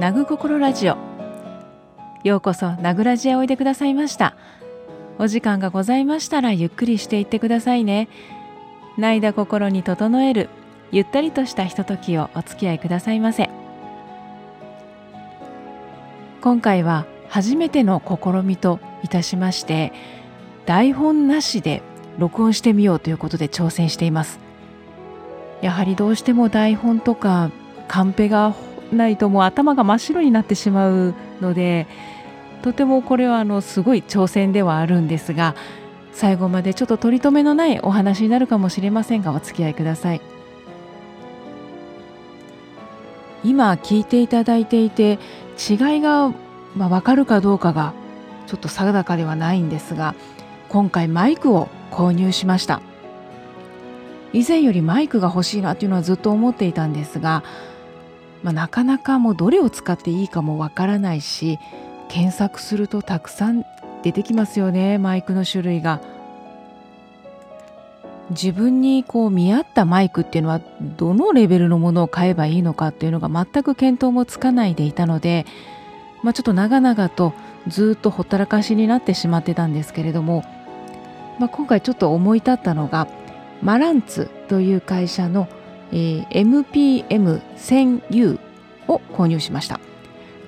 ナグ心ラジオ。ようこそナグラジへおいでくださいました。お時間がございましたらゆっくりしていってくださいね。泣いだ心に整えるゆったりとしたひとときをお付き合いくださいませ。今回は初めての試みといたしまして台本なしで録音してみようということで挑戦しています。やはりどうしても台本とかカンペがないともう頭が真っ白になってしまうのでとてもこれはあのすごい挑戦ではあるんですが最後までちょっと取り留めのないお話になるかもしれませんがお付き合いください。今聞いていただいていて違いが、まあ、分かるかどうかがちょっと定かではないんですが今回マイクを購入しました。以前よりマイクが欲しいなっていうのはずっと思っていたんですが、まあ、なかなかもうどれを使っていいかもわからないし検索するとたくさん出てきますよねマイクの種類が。自分にこう見合ったマイクっていうのはどのレベルのものを買えばいいのかっていうのが全く見当もつかないでいたので、まあ、ちょっと長々とずっとほったらかしになってしまってたんですけれども、まあ、今回ちょっと思い立ったのがマランツという会社の、えー、MPM1000U を購入しました。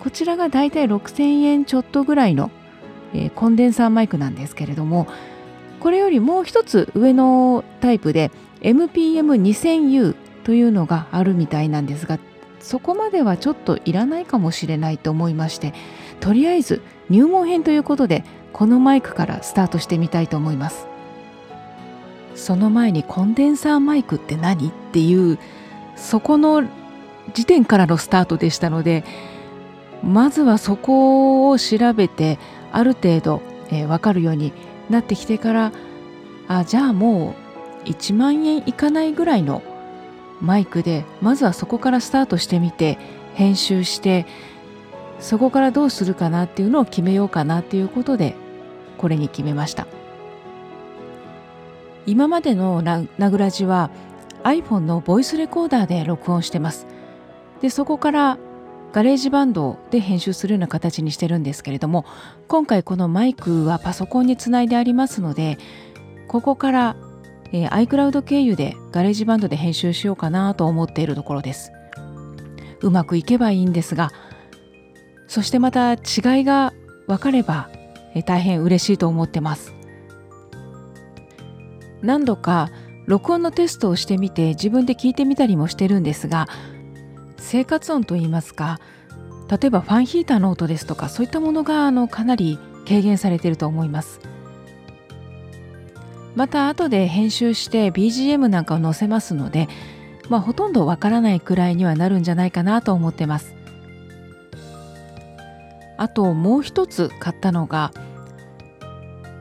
こちらがだいたい6000円ちょっとぐらいの、えー、コンデンサーマイクなんですけれどもこれよりもう一つ上のタイプで MPM2000U というのがあるみたいなんですがそこまではちょっといらないかもしれないと思いましてとりあえず入門編ということでこのマイクからスタートしてみたいと思います。その前にコンデンサーマイクって何っていうそこの時点からのスタートでしたのでまずはそこを調べてある程度、えー、分かるようになってきてからあじゃあもう1万円いかないぐらいのマイクでまずはそこからスタートしてみて編集してそこからどうするかなっていうのを決めようかなっていうことでこれに決めました。今までのナグラジは iPhone のボイスレコーダーで録音してます。でそこから GarageBand で編集するような形にしてるんですけれども今回このマイクはパソコンにつないでありますのでここから、えー、iCloud 経由で GarageBand で編集しようかなと思っているところです。うまくいけばいいんですがそしてまた違いが分かれば、えー、大変嬉しいと思ってます。何度か録音のテストをしてみて自分で聞いてみたりもしてるんですが生活音といいますか例えばファンヒーターの音ですとかそういったものがあのかなり軽減されてると思います。また後で編集して BGM なんかを載せますので、まあ、ほとんどわからないくらいにはなるんじゃないかなと思ってます。あともう一つ買ったのが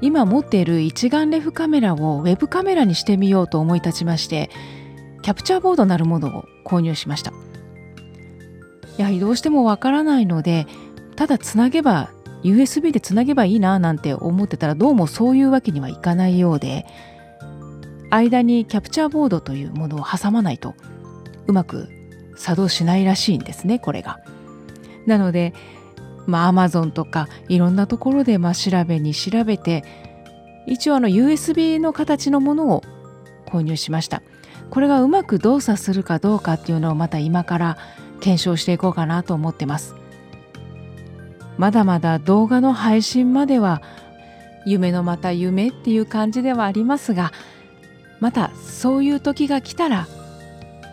今持っている一眼レフカメラをウェブカメラにしてみようと思い立ちましてキャプチャーボードなるものを購入しましたやはりどうしてもわからないのでただつなげば USB でつなげばいいななんて思ってたらどうもそういうわけにはいかないようで間にキャプチャーボードというものを挟まないとうまく作動しないらしいんですねこれが。なのでまあ Amazon とかいろんなところでまあ調べに調べて一応あの USB の形のものを購入しましたこれがうまく動作するかどうかっていうのをまた今から検証していこうかなと思ってますまだまだ動画の配信までは夢のまた夢っていう感じではありますがまたそういう時が来たら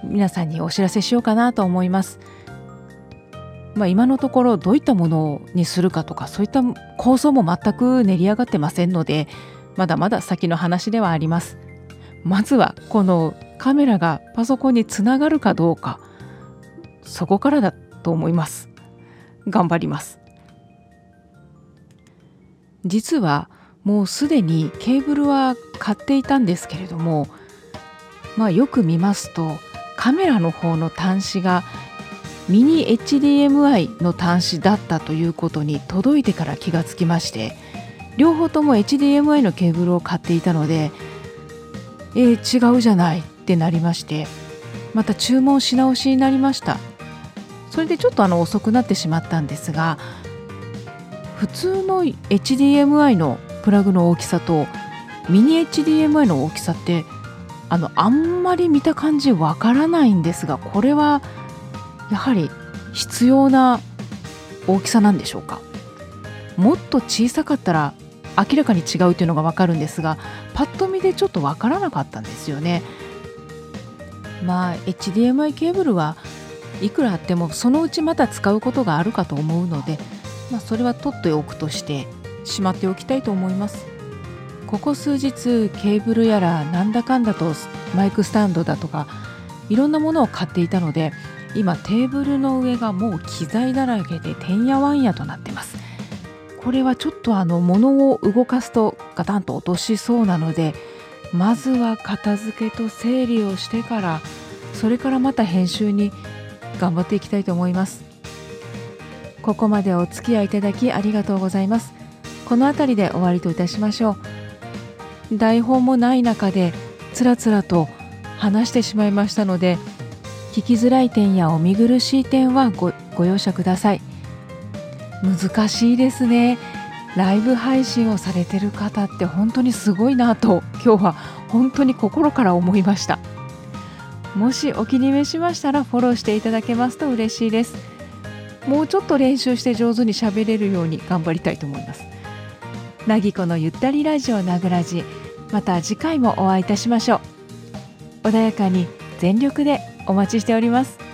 皆さんにお知らせしようかなと思います。まあ、今のところどういったものにするかとかそういった構想も全く練り上がってませんのでまだまだ先の話ではあります。まずはこのカメラがパソコンにつながるかどうかそこからだと思います。頑張ります。実はもうすでにケーブルは買っていたんですけれどもまあよく見ますとカメラの方の端子がミニ HDMI の端子だったということに届いてから気がつきまして両方とも HDMI のケーブルを買っていたのでえー、違うじゃないってなりましてまた注文し直しになりました。それでちょっとあの遅くなってしまったんですが普通の HDMI のプラグの大きさとミニ HDMI の大きさってあのあんまり見た感じわからないんですがこれはやはり必要な大きさなんでしょうか？もっと小さかったら明らかに違うというのがわかるんですがパッと見でちょっとわからなかったんですよね。まあ HDMI ケーブルはいくらあってもそのうちまた使うことがあるかと思うので、まあ、それは取っておくとしてしまっておきたいと思います。ここ数日ケーブルやらなんだかんだとマイクスタンドだとかいろんなものを買っていたので今テーブルの上がもう機材だらけでてんやわんやとなってます。これはちょっとあの物を動かすとガタンと落としそうなのでまずは片付けと整理をしてからそれからまた編集に頑張っていきたいと思います。ここまでお付き合いいただきありがとうございます。この辺りで終わりといたしましょう。台本もない中でつらつらと話してしまいましたので聞きづらい点やお見苦しい点はごご容赦ください。難しいですね。ライブ配信をされてる方って本当にすごいなと今日は本当に心から思いました。もしお気に召しましたらフォローしていただけますと嬉しいです。もうちょっと練習して上手に喋れるように頑張りたいと思います。なぎこのゆったりラジオなぐらじまた次回もお会いいたしましょう。穏やかに全力でお待ちしております。